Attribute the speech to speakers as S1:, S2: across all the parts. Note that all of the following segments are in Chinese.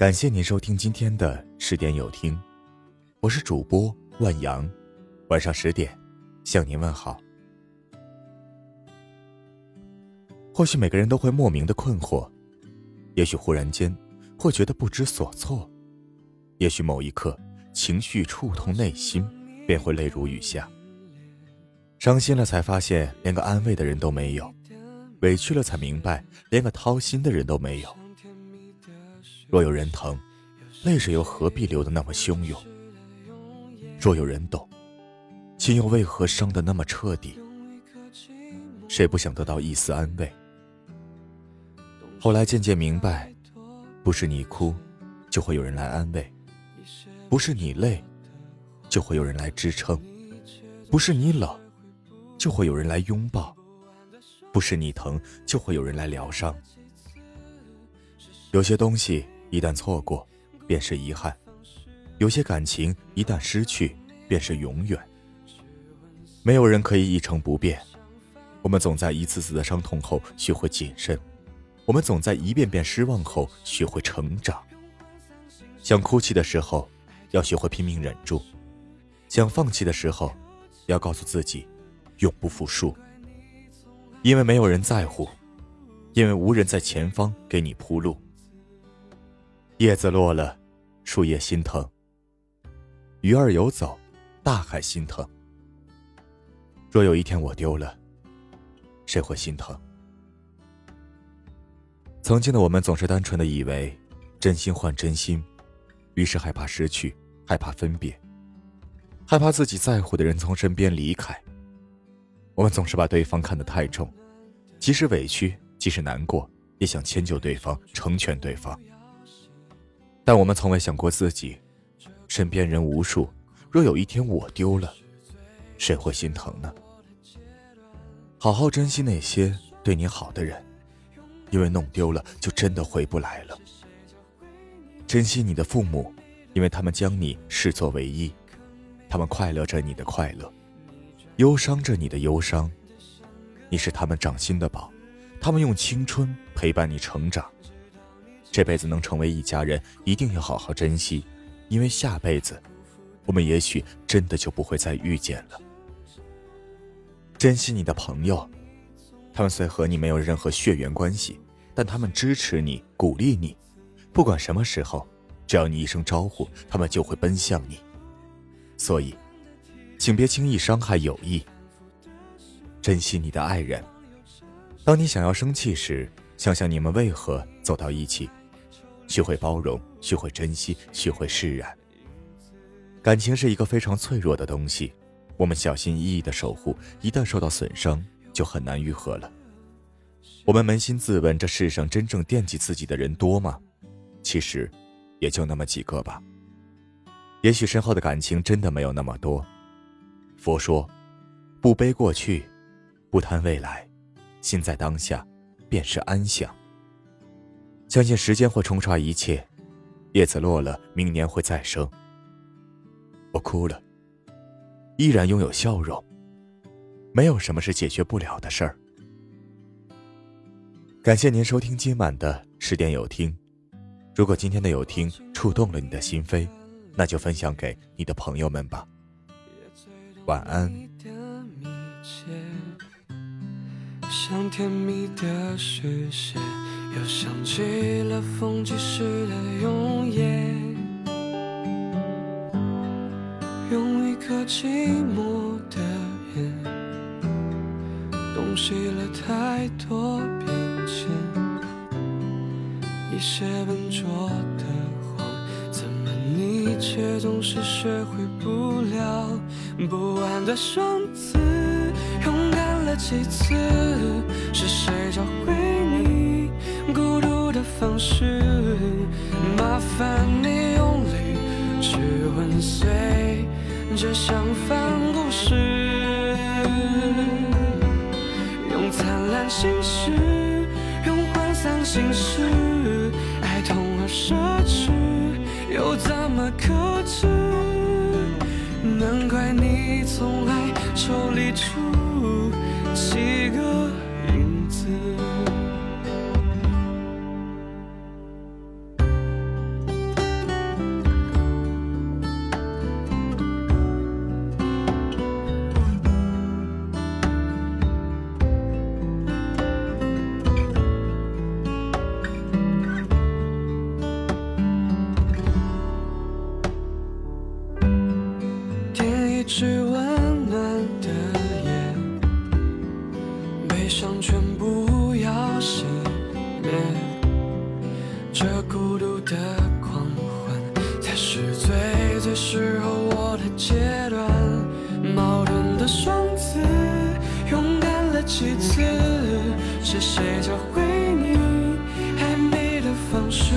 S1: 感谢您收听今天的十点有听，我是主播万阳，晚上十点向您问好。或许每个人都会莫名的困惑，也许忽然间会觉得不知所措，也许某一刻情绪触痛内心，便会泪如雨下。伤心了才发现连个安慰的人都没有，委屈了才明白连个掏心的人都没有。若有人疼，泪水又何必流得那么汹涌？若有人懂，心又为何伤得那么彻底？谁不想得到一丝安慰？后来渐渐明白，不是你哭，就会有人来安慰；不是你累，就会有人来支撑；不是你冷。就会有人来拥抱，不是你疼，就会有人来疗伤。有些东西一旦错过，便是遗憾；有些感情一旦失去，便是永远。没有人可以一成不变，我们总在一次次的伤痛后学会谨慎，我们总在一遍遍失望后学会成长。想哭泣的时候，要学会拼命忍住；想放弃的时候，要告诉自己。永不服输，因为没有人在乎，因为无人在前方给你铺路。叶子落了，树叶心疼；鱼儿游走，大海心疼。若有一天我丢了，谁会心疼？曾经的我们总是单纯的以为，真心换真心，于是害怕失去，害怕分别，害怕自己在乎的人从身边离开。我们总是把对方看得太重，即使委屈，即使难过，也想迁就对方，成全对方。但我们从未想过自己，身边人无数，若有一天我丢了，谁会心疼呢？好好珍惜那些对你好的人，因为弄丢了就真的回不来了。珍惜你的父母，因为他们将你视作唯一，他们快乐着你的快乐。忧伤着你的忧伤，你是他们掌心的宝，他们用青春陪伴你成长。这辈子能成为一家人，一定要好好珍惜，因为下辈子，我们也许真的就不会再遇见了。珍惜你的朋友，他们虽和你没有任何血缘关系，但他们支持你，鼓励你，不管什么时候，只要你一声招呼，他们就会奔向你。所以。请别轻易伤害友谊。珍惜你的爱人。当你想要生气时，想想你们为何走到一起，学会包容，学会珍惜，学会释然。感情是一个非常脆弱的东西，我们小心翼翼的守护，一旦受到损伤，就很难愈合了。我们扪心自问：这世上真正惦记自己的人多吗？其实，也就那么几个吧。也许身后的感情真的没有那么多。佛说：“不悲过去，不贪未来，心在当下，便是安详。相信时间会冲刷一切，叶子落了，明年会再生。我哭了，依然拥有笑容。没有什么是解决不了的事儿。感谢您收听今晚的十点有听。如果今天的有听触动了你的心扉，那就分享给你的朋友们吧。”晚安
S2: 像甜蜜的视线又想起了风起时的永夜用一颗寂寞的眼洞悉了太多变迁。一些笨拙的谎怎么你却总是学会不了？不安的双子，几次？是谁教会你孤独的方式？麻烦你用力去吻碎这相反故事，用灿烂心事，用涣散心事，爱痛而奢侈，又怎么可知？难怪你从来抽离出几个影子。填一。的狂欢，才是最最适合我的阶段。矛盾的双子，勇敢了几次？是谁教会你爱美的方式？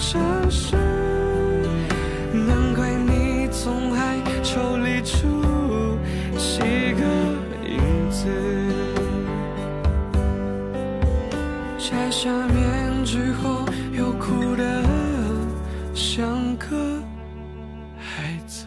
S2: 这是，难怪你总爱抽离出几个影子。摘下面具后，又哭得像个孩子。